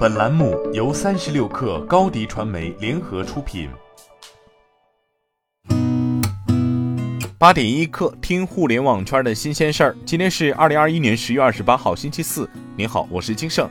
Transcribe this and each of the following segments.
本栏目由三十六氪高低传媒联合出品。八点一刻，听互联网圈的新鲜事儿。今天是二零二一年十月二十八号，星期四。您好，我是金盛。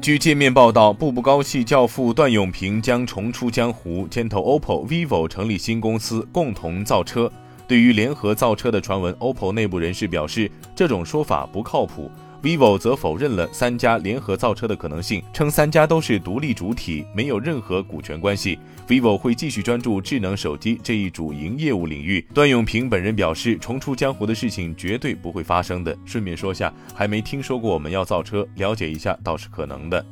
据界面报道，步步高系教父段永平将重出江湖，牵头 OPPO、vivo 成立新公司，共同造车。对于联合造车的传闻，OPPO 内部人士表示，这种说法不靠谱。Vivo 则否认了三家联合造车的可能性，称三家都是独立主体，没有任何股权关系。vivo 会继续专注智能手机这一主营业务领域。段永平本人表示，重出江湖的事情绝对不会发生的。顺便说下，还没听说过我们要造车，了解一下倒是可能的。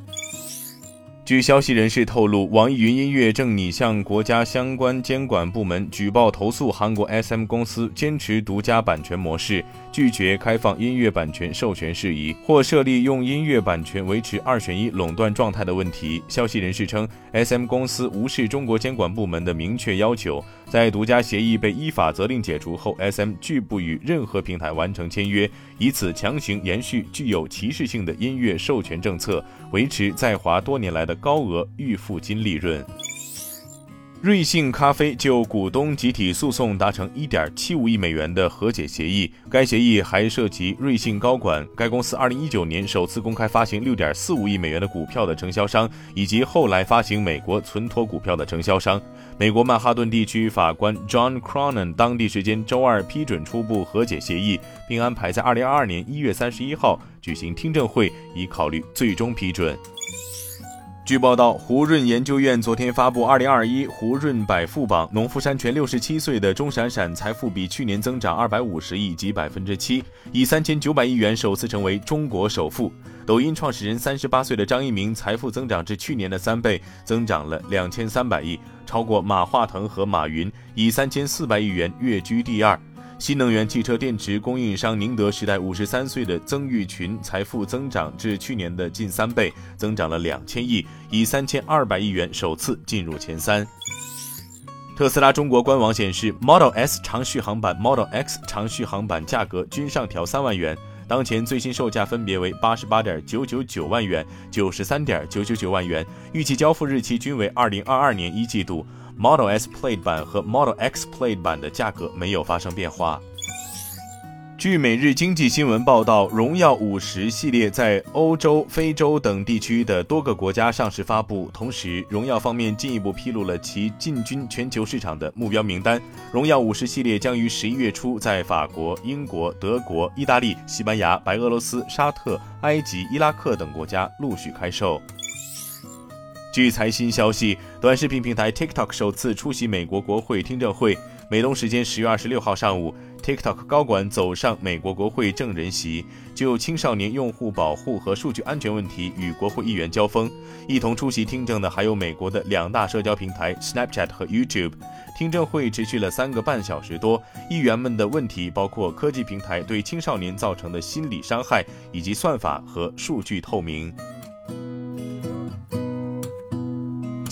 据消息人士透露，网易云音乐正拟向国家相关监管部门举报投诉韩国 SM 公司坚持独家版权模式，拒绝开放音乐版权授权事宜，或设立用音乐版权维持二选一垄断状态的问题。消息人士称，SM 公司无视中国监管部门的明确要求，在独家协议被依法责令解除后，SM 拒不与任何平台完成签约，以此强行延续具有歧视性的音乐授权政策，维持在华多年来的。高额预付金利润。瑞幸咖啡就股东集体诉讼达成1.75亿美元的和解协议，该协议还涉及瑞幸高管、该公司2019年首次公开发行6.45亿美元的股票的承销商，以及后来发行美国存托股票的承销商。美国曼哈顿地区法官 John Cronin 当地时间周二批准初步和解协议，并安排在2022年1月31号举行听证会，以考虑最终批准。据报道，胡润研究院昨天发布《二零二一胡润百富榜》，农夫山泉六十七岁的钟闪闪财富比去年增长二百五十亿，及百分之七，以三千九百亿元首次成为中国首富。抖音创始人三十八岁的张一鸣财富增长至去年的三倍，增长了两千三百亿，超过马化腾和马云，以三千四百亿元跃居第二。新能源汽车电池供应商宁德时代五十三岁的曾毓群财富增长至去年的近三倍，增长了两千亿，以三千二百亿元首次进入前三。特斯拉中国官网显示，Model S 长续航版、Model X 长续航版价格均上调三万元，当前最新售价分别为八十八点九九九万元、九十三点九九九万元，预计交付日期均为二零二二年一季度。Model S Plaid 版和 Model X Plaid 版的价格没有发生变化。据每日经济新闻报道，荣耀五十系列在欧洲、非洲等地区的多个国家上市发布，同时荣耀方面进一步披露了其进军全球市场的目标名单。荣耀五十系列将于十一月初在法国、英国、德国、意大利、西班牙、白俄罗斯、沙特、埃及、伊拉克等国家陆续开售。据财新消息，短视频平台 TikTok 首次出席美国国会听证会。美东时间十月二十六号上午，TikTok 高管走上美国国会证人席，就青少年用户保护和数据安全问题与国会议员交锋。一同出席听证的还有美国的两大社交平台 Snapchat 和 YouTube。听证会持续了三个半小时多，议员们的问题包括科技平台对青少年造成的心理伤害，以及算法和数据透明。